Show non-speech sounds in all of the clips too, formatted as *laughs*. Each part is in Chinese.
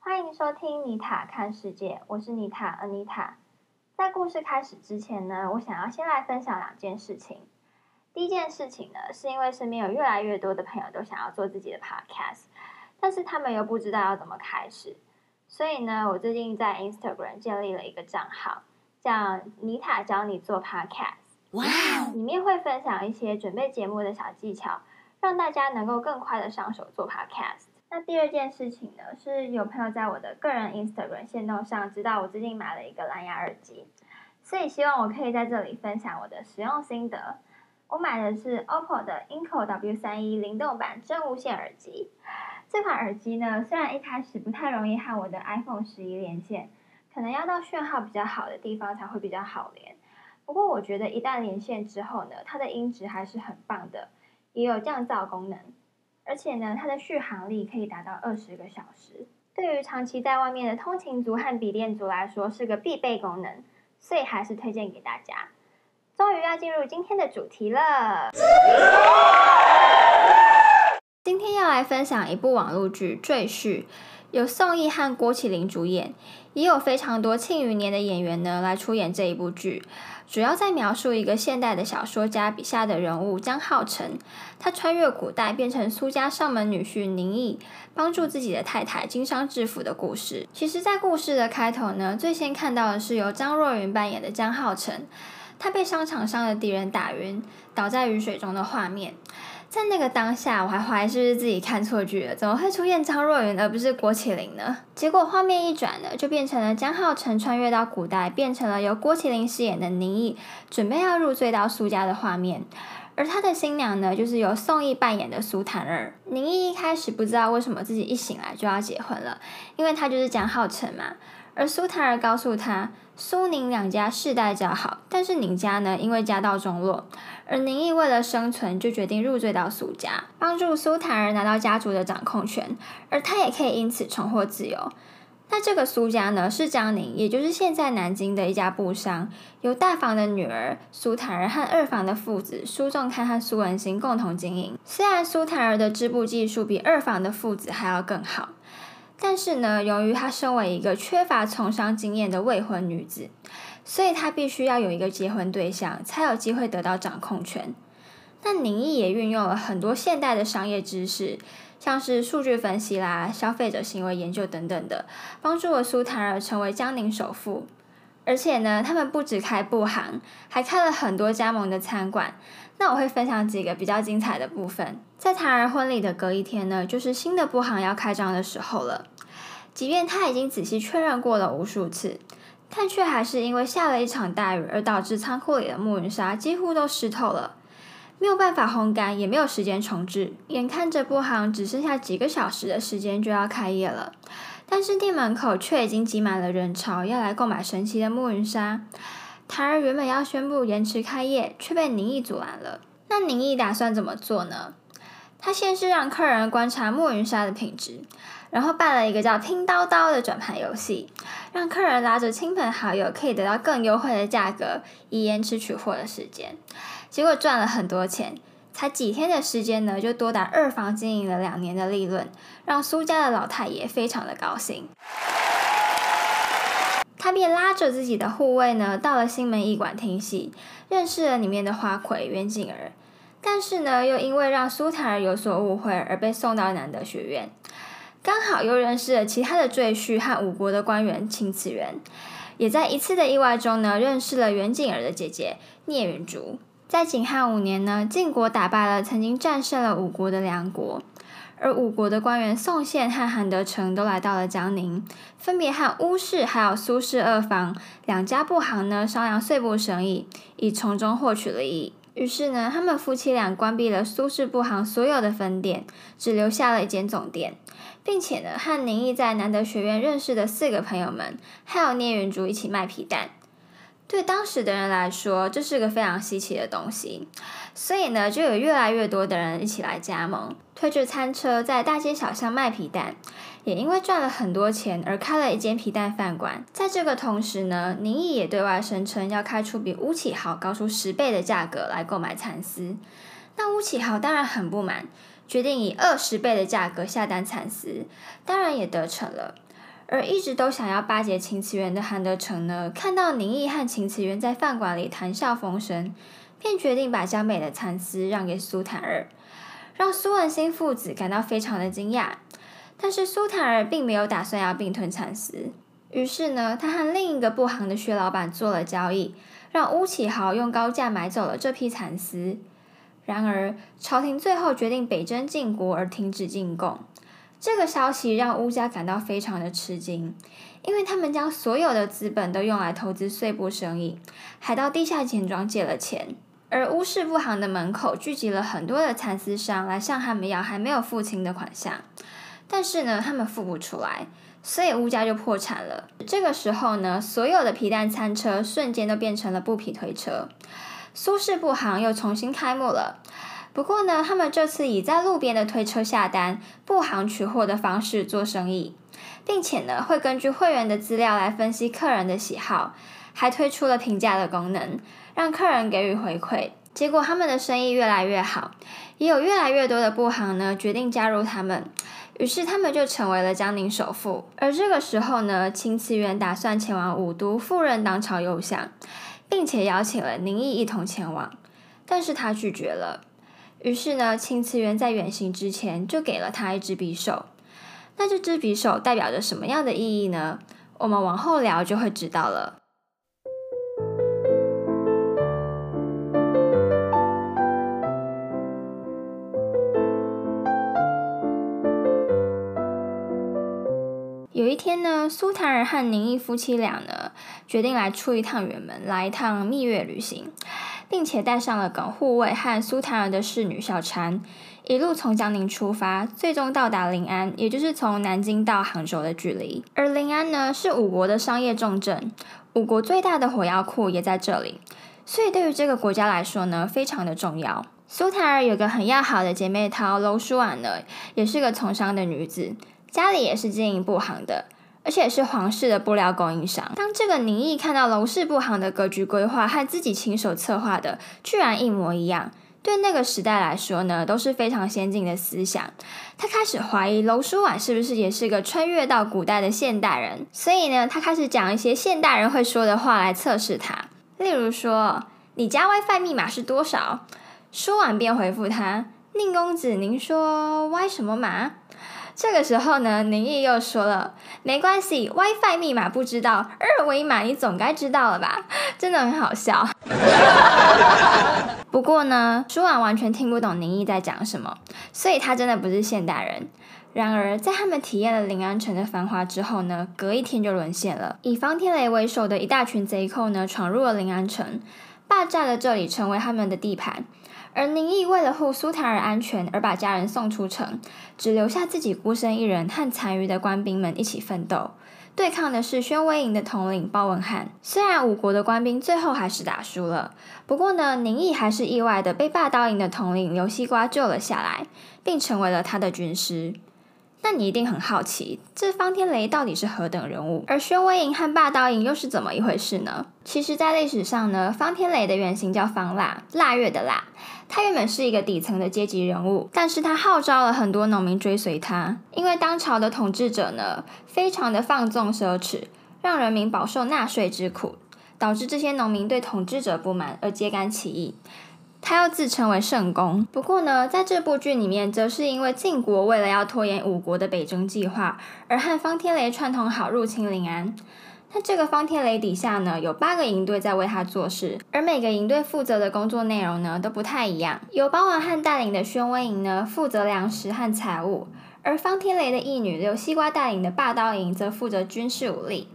欢迎收听妮塔看世界，我是妮塔安妮塔。在故事开始之前呢，我想要先来分享两件事情。第一件事情呢，是因为身边有越来越多的朋友都想要做自己的 podcast，但是他们又不知道要怎么开始，所以呢，我最近在 Instagram 建立了一个账号，叫妮塔教你做 podcast。哇哦里面会分享一些准备节目的小技巧，让大家能够更快的上手做 podcast。那第二件事情呢，是有朋友在我的个人 Instagram 线动上知道我最近买了一个蓝牙耳机，所以希望我可以在这里分享我的使用心得。我买的是 OPPO 的 Inco W 三一灵动版真无线耳机。这款耳机呢，虽然一开始不太容易和我的 iPhone 十一连线，可能要到讯号比较好的地方才会比较好连。不过我觉得一旦连线之后呢，它的音质还是很棒的，也有降噪功能，而且呢，它的续航力可以达到二十个小时。对于长期在外面的通勤族和笔电族来说，是个必备功能，所以还是推荐给大家。终于要进入今天的主题了。今天要来分享一部网络剧《赘婿》，有宋轶和郭麒麟主演，也有非常多庆余年的演员呢来出演这一部剧。主要在描述一个现代的小说家笔下的人物江浩成，他穿越古代变成苏家上门女婿宁毅，帮助自己的太太经商致富的故事。其实，在故事的开头呢，最先看到的是由张若昀扮演的江浩成，他被商场上的敌人打晕，倒在雨水中的画面。在那个当下，我还怀疑是不是自己看错剧了，怎么会出现张若昀而不是郭麒麟呢？结果画面一转呢，就变成了江浩辰穿越到古代，变成了由郭麒麟饰演的宁毅，准备要入赘到苏家的画面。而他的新娘呢，就是由宋轶扮演的苏檀儿。宁毅一开始不知道为什么自己一醒来就要结婚了，因为他就是江浩辰嘛。而苏檀儿告诉他，苏宁两家世代交好，但是宁家呢，因为家道中落，而宁毅为了生存，就决定入赘到苏家，帮助苏檀儿拿到家族的掌控权，而他也可以因此重获自由。那这个苏家呢，是江宁，也就是现在南京的一家布商，由大房的女儿苏檀儿和二房的父子苏仲堪和苏文兴共同经营。虽然苏檀儿的织布技术比二房的父子还要更好。但是呢，由于她身为一个缺乏从商经验的未婚女子，所以她必须要有一个结婚对象，才有机会得到掌控权。那宁毅也运用了很多现代的商业知识，像是数据分析啦、消费者行为研究等等的，帮助了苏檀儿成为江宁首富。而且呢，他们不止开布行，还开了很多加盟的餐馆。那我会分享几个比较精彩的部分。在檀儿婚礼的隔一天呢，就是新的布行要开张的时候了。即便他已经仔细确认过了无数次，但却还是因为下了一场大雨，而导致仓库里的木云纱几乎都湿透了，没有办法烘干，也没有时间重置。眼看着布行只剩下几个小时的时间就要开业了，但是店门口却已经挤满了人潮，要来购买神奇的木云纱。檀儿原本要宣布延迟开业，却被宁毅阻拦了。那宁毅打算怎么做呢？他先是让客人观察木云纱的品质。然后办了一个叫“拼刀刀”的转盘游戏，让客人拉着亲朋好友可以得到更优惠的价格，以延迟取货的时间。结果赚了很多钱，才几天的时间呢，就多达二房经营了两年的利润，让苏家的老太爷非常的高兴。他便拉着自己的护卫呢，到了新门驿馆听戏，认识了里面的花魁袁景儿，但是呢，又因为让苏檀儿有所误会，而被送到南德学院。刚好又认识了其他的赘婿和五国的官员秦次元，也在一次的意外中呢，认识了袁景儿的姐姐聂云竹。在景汉五年呢，晋国打败了曾经战胜了五国的梁国，而五国的官员宋宪和韩德成都来到了江宁，分别和乌氏还有苏氏二房两家布行呢商量碎布生意，以从中获取利益。于是呢，他们夫妻俩关闭了苏氏布行所有的分店，只留下了一间总店。并且呢，和宁毅在南德学院认识的四个朋友们，还有聂云竹一起卖皮蛋。对当时的人来说，这是个非常稀奇的东西，所以呢，就有越来越多的人一起来加盟，推着餐车在大街小巷卖皮蛋。也因为赚了很多钱而开了一间皮蛋饭馆。在这个同时呢，宁毅也对外声称要开出比吴启豪高出十倍的价格来购买蚕丝。那吴启豪当然很不满，决定以二十倍的价格下单蚕丝，当然也得逞了。而一直都想要巴结秦慈元的韩德成呢，看到宁毅和秦慈元在饭馆里谈笑风生，便决定把江北的蚕丝让给苏坦儿，让苏文兴父子感到非常的惊讶。但是苏坦儿并没有打算要并吞蚕丝，于是呢，他和另一个布行的薛老板做了交易，让乌启豪用高价买走了这批蚕丝。然而，朝廷最后决定北征晋国而停止进贡。这个消息让乌家感到非常的吃惊，因为他们将所有的资本都用来投资碎布生意，还到地下钱庄借了钱。而乌氏布行的门口聚集了很多的蚕丝商来向他们要还没有付清的款项。但是呢，他们付不出来，所以乌家就破产了。这个时候呢，所有的皮蛋餐车瞬间都变成了布匹推车。苏氏布行又重新开幕了，不过呢，他们这次以在路边的推车下单、布行取货的方式做生意，并且呢，会根据会员的资料来分析客人的喜好，还推出了评价的功能，让客人给予回馈。结果他们的生意越来越好，也有越来越多的布行呢决定加入他们。于是他们就成为了江宁首富。而这个时候呢，秦慈元打算前往武都赴任当朝右相，并且邀请了宁毅一同前往，但是他拒绝了。于是呢，秦慈元在远行之前就给了他一支匕首。那这支匕首代表着什么样的意义呢？我们往后聊就会知道了。天呢，苏檀儿和宁毅夫妻俩呢，决定来出一趟远门，来一趟蜜月旅行，并且带上了耿护卫和苏檀儿的侍女小婵，一路从江宁出发，最终到达临安，也就是从南京到杭州的距离。而临安呢，是五国的商业重镇，五国最大的火药库也在这里，所以对于这个国家来说呢，非常的重要。苏檀儿有个很要好的姐妹淘娄淑婉呢，也是个从商的女子。家里也是经营布行的，而且是皇室的布料供应商。当这个宁毅看到楼氏布行的格局规划和自己亲手策划的居然一模一样，对那个时代来说呢，都是非常先进的思想。他开始怀疑娄淑婉是不是也是个穿越到古代的现代人，所以呢，他开始讲一些现代人会说的话来测试他。例如说：“你家 WiFi 密码是多少？”说完便回复他：“宁公子，您说 Y 什么码？”这个时候呢，宁毅又说了：“没关系，WiFi 密码不知道，二维码你总该知道了吧？” *laughs* 真的很好笑。*laughs* 不过呢，舒婉完全听不懂宁毅在讲什么，所以他真的不是现代人。然而，在他们体验了临安城的繁华之后呢，隔一天就沦陷了。以方天雷为首的一大群贼寇呢，闯入了临安城，霸占了这里，成为他们的地盘。而宁毅为了护苏檀儿安全而把家人送出城，只留下自己孤身一人和残余的官兵们一起奋斗，对抗的是宣威营的统领包文翰。虽然五国的官兵最后还是打输了，不过呢，宁毅还是意外的被霸刀营的统领刘西瓜救了下来，并成为了他的军师。那你一定很好奇，这方天雷到底是何等人物？而宣威营和霸道营又是怎么一回事呢？其实，在历史上呢，方天雷的原型叫方腊，腊月的腊。他原本是一个底层的阶级人物，但是他号召了很多农民追随他，因为当朝的统治者呢，非常的放纵奢侈，让人民饱受纳税之苦，导致这些农民对统治者不满而揭竿起义。他又自称为圣公，不过呢，在这部剧里面，则是因为晋国为了要拖延五国的北征计划，而和方天雷串通好入侵临安。那这个方天雷底下呢，有八个营队在为他做事，而每个营队负责的工作内容呢，都不太一样。由包文翰带领的宣威营呢，负责粮食和财物，而方天雷的义女刘西瓜带领的霸刀营则负责军事武力。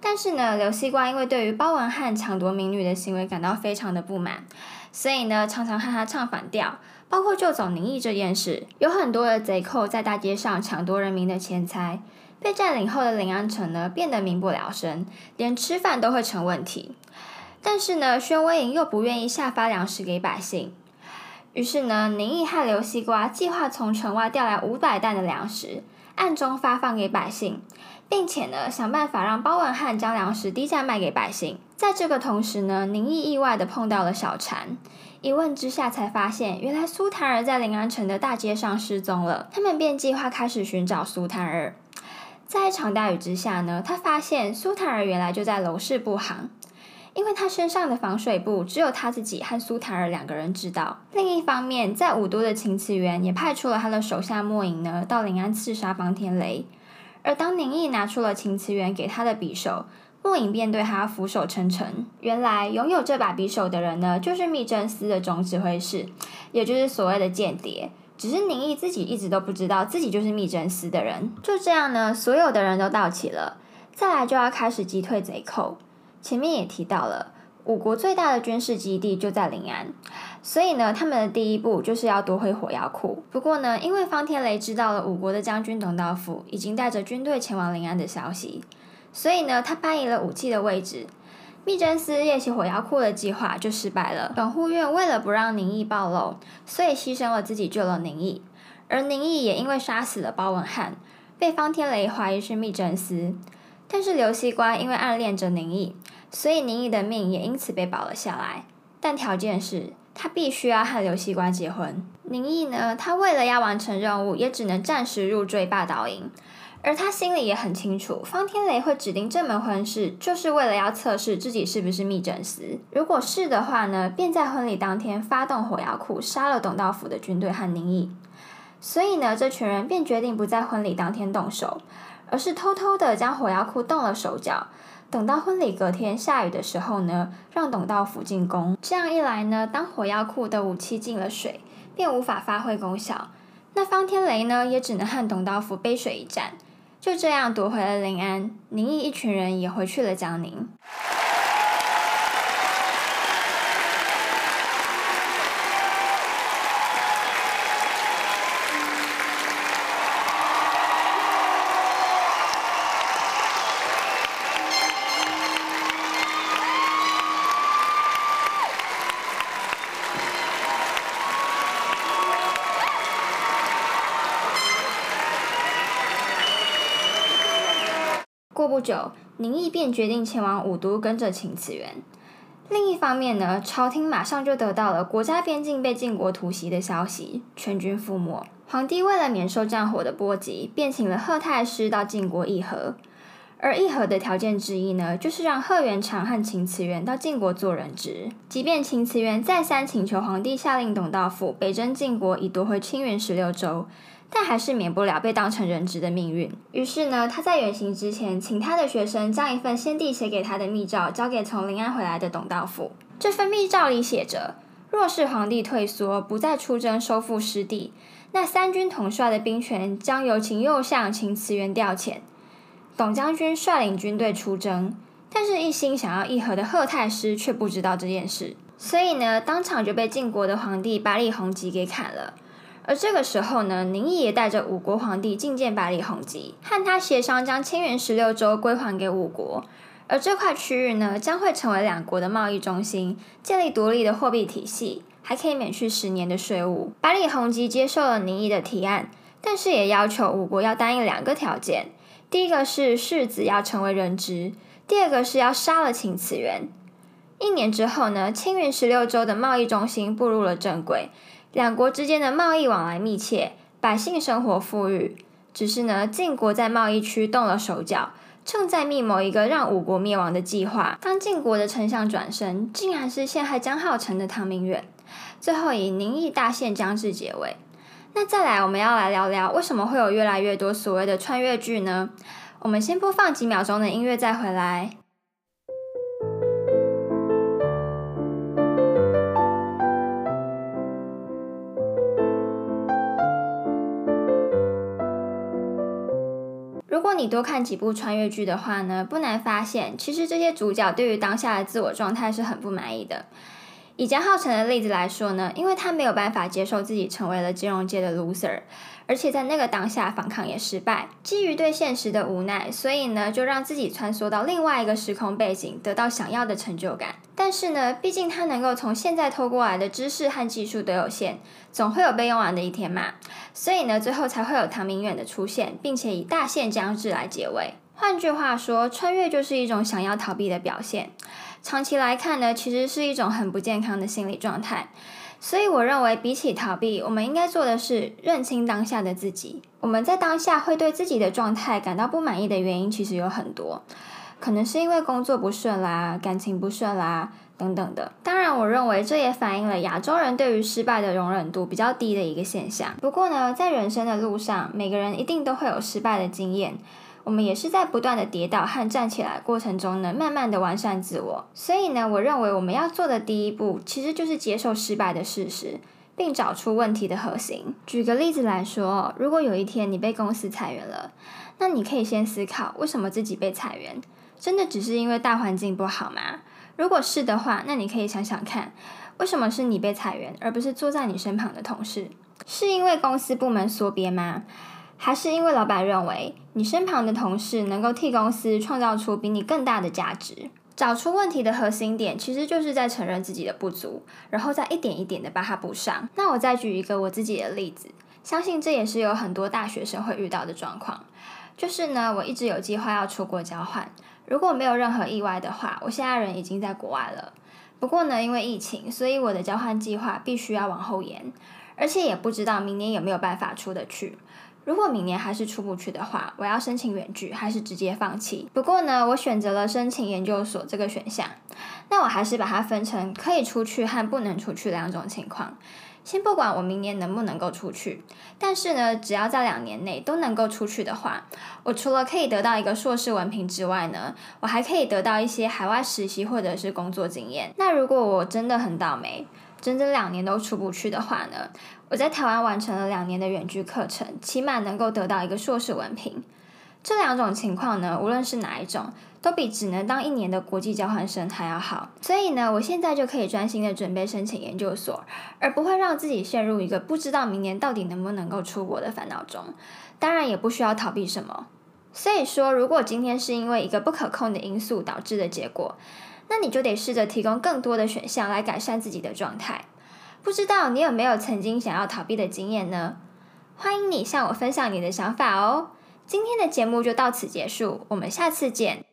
但是呢，刘西瓜因为对于包文汉抢夺民女的行为感到非常的不满。所以呢，常常和他唱反调，包括救走宁毅这件事，有很多的贼寇在大街上抢夺人民的钱财，被占领后的临安城呢变得民不聊生，连吃饭都会成问题。但是呢，宣威营又不愿意下发粮食给百姓。于是呢，宁毅和刘西瓜计划从城外调来五百担的粮食，暗中发放给百姓，并且呢，想办法让包文汉将粮食低价卖给百姓。在这个同时呢，宁毅意外的碰到了小禅。一问之下，才发现原来苏檀儿在临安城的大街上失踪了。他们便计划开始寻找苏檀儿。在一场大雨之下呢，他发现苏檀儿原来就在楼市布行，因为他身上的防水布只有他自己和苏檀儿两个人知道。另一方面，在武都的秦慈元也派出了他的手下莫影呢，到临安刺杀方天雷。而当宁毅拿出了秦慈元给他的匕首。莫影便对他俯首称臣。原来拥有这把匕首的人呢，就是密政司的总指挥使，也就是所谓的间谍。只是宁毅自己一直都不知道自己就是密政司的人。就这样呢，所有的人都到齐了，再来就要开始击退贼寇。前面也提到了，五国最大的军事基地就在临安，所以呢，他们的第一步就是要夺回火药库。不过呢，因为方天雷知道了五国的将军董道府已经带着军队前往临安的消息。所以呢，他搬移了武器的位置，密侦司夜袭火药库的计划就失败了。本护院为了不让宁毅暴露，所以牺牲了自己救了宁毅，而宁毅也因为杀死了包文汉，被方天雷怀疑是密侦司。但是刘西瓜因为暗恋着宁毅，所以宁毅的命也因此被保了下来。但条件是他必须要和刘西瓜结婚。宁毅呢，他为了要完成任务，也只能暂时入赘霸道营。而他心里也很清楚，方天雷会指定这门婚事，就是为了要测试自己是不是密诊师。如果是的话呢，便在婚礼当天发动火药库，杀了董道府的军队和宁毅。所以呢，这群人便决定不在婚礼当天动手，而是偷偷的将火药库动了手脚，等到婚礼隔天下雨的时候呢，让董道府进攻。这样一来呢，当火药库的武器进了水，便无法发挥功效。那方天雷呢，也只能和董道府背水一战。就这样夺回了临安，宁毅一群人也回去了江宁。久，宁毅便决定前往武都，跟着秦慈元。另一方面呢，朝廷马上就得到了国家边境被晋国突袭的消息，全军覆没。皇帝为了免受战火的波及，便请了贺太师到晋国议和。而议和的条件之一呢，就是让贺元长和秦慈元到晋国做人质。即便秦慈元再三请求皇帝下令董道府北征晋国，以夺回青云十六州。但还是免不了被当成人质的命运。于是呢，他在远行之前，请他的学生将一份先帝写给他的密诏交给从临安回来的董道府。这份密诏里写着：若是皇帝退缩，不再出征收复失地，那三军统帅的兵权将由秦右相秦慈元调遣。董将军率领军队出征，但是一心想要议和的贺太师却不知道这件事，所以呢，当场就被晋国的皇帝百里弘吉给砍了。而这个时候呢，宁毅也带着五国皇帝觐见百里弘吉，和他协商将青云十六州归还给五国。而这块区域呢，将会成为两国的贸易中心，建立独立的货币体系，还可以免去十年的税务。百里弘吉接受了宁毅的提案，但是也要求五国要答应两个条件：第一个是世子要成为人质，第二个是要杀了秦慈元。一年之后呢，青云十六州的贸易中心步入了正轨。两国之间的贸易往来密切，百姓生活富裕。只是呢，晋国在贸易区动了手脚，正在密谋一个让五国灭亡的计划。当晋国的丞相转身，竟然是陷害江浩成的唐明远，最后以宁毅大限将至结尾。那再来，我们要来聊聊为什么会有越来越多所谓的穿越剧呢？我们先播放几秒钟的音乐，再回来。你多看几部穿越剧的话呢，不难发现，其实这些主角对于当下的自我状态是很不满意的。以江浩成的例子来说呢，因为他没有办法接受自己成为了金融界的 loser，而且在那个当下反抗也失败，基于对现实的无奈，所以呢就让自己穿梭到另外一个时空背景，得到想要的成就感。但是呢，毕竟他能够从现在偷过来的知识和技术都有限，总会有被用完的一天嘛，所以呢，最后才会有唐明远的出现，并且以大限将至来结尾。换句话说，穿越就是一种想要逃避的表现。长期来看呢，其实是一种很不健康的心理状态。所以，我认为比起逃避，我们应该做的是认清当下的自己。我们在当下会对自己的状态感到不满意的原因，其实有很多，可能是因为工作不顺啦、感情不顺啦等等的。当然，我认为这也反映了亚洲人对于失败的容忍度比较低的一个现象。不过呢，在人生的路上，每个人一定都会有失败的经验。我们也是在不断的跌倒和站起来过程中呢，慢慢的完善自我。所以呢，我认为我们要做的第一步，其实就是接受失败的事实，并找出问题的核心。举个例子来说，如果有一天你被公司裁员了，那你可以先思考，为什么自己被裁员？真的只是因为大环境不好吗？如果是的话，那你可以想想看，为什么是你被裁员，而不是坐在你身旁的同事？是因为公司部门缩编吗？还是因为老板认为你身旁的同事能够替公司创造出比你更大的价值，找出问题的核心点，其实就是在承认自己的不足，然后再一点一点的把它补上。那我再举一个我自己的例子，相信这也是有很多大学生会遇到的状况。就是呢，我一直有计划要出国交换，如果没有任何意外的话，我现在人已经在国外了。不过呢，因为疫情，所以我的交换计划必须要往后延，而且也不知道明年有没有办法出得去。如果明年还是出不去的话，我要申请远距还是直接放弃？不过呢，我选择了申请研究所这个选项。那我还是把它分成可以出去和不能出去两种情况。先不管我明年能不能够出去，但是呢，只要在两年内都能够出去的话，我除了可以得到一个硕士文凭之外呢，我还可以得到一些海外实习或者是工作经验。那如果我真的很倒霉，整整两年都出不去的话呢？我在台湾完成了两年的远距课程，起码能够得到一个硕士文凭。这两种情况呢，无论是哪一种，都比只能当一年的国际交换生还要好。所以呢，我现在就可以专心的准备申请研究所，而不会让自己陷入一个不知道明年到底能不能够出国的烦恼中。当然，也不需要逃避什么。所以说，如果今天是因为一个不可控的因素导致的结果，那你就得试着提供更多的选项来改善自己的状态。不知道你有没有曾经想要逃避的经验呢？欢迎你向我分享你的想法哦。今天的节目就到此结束，我们下次见。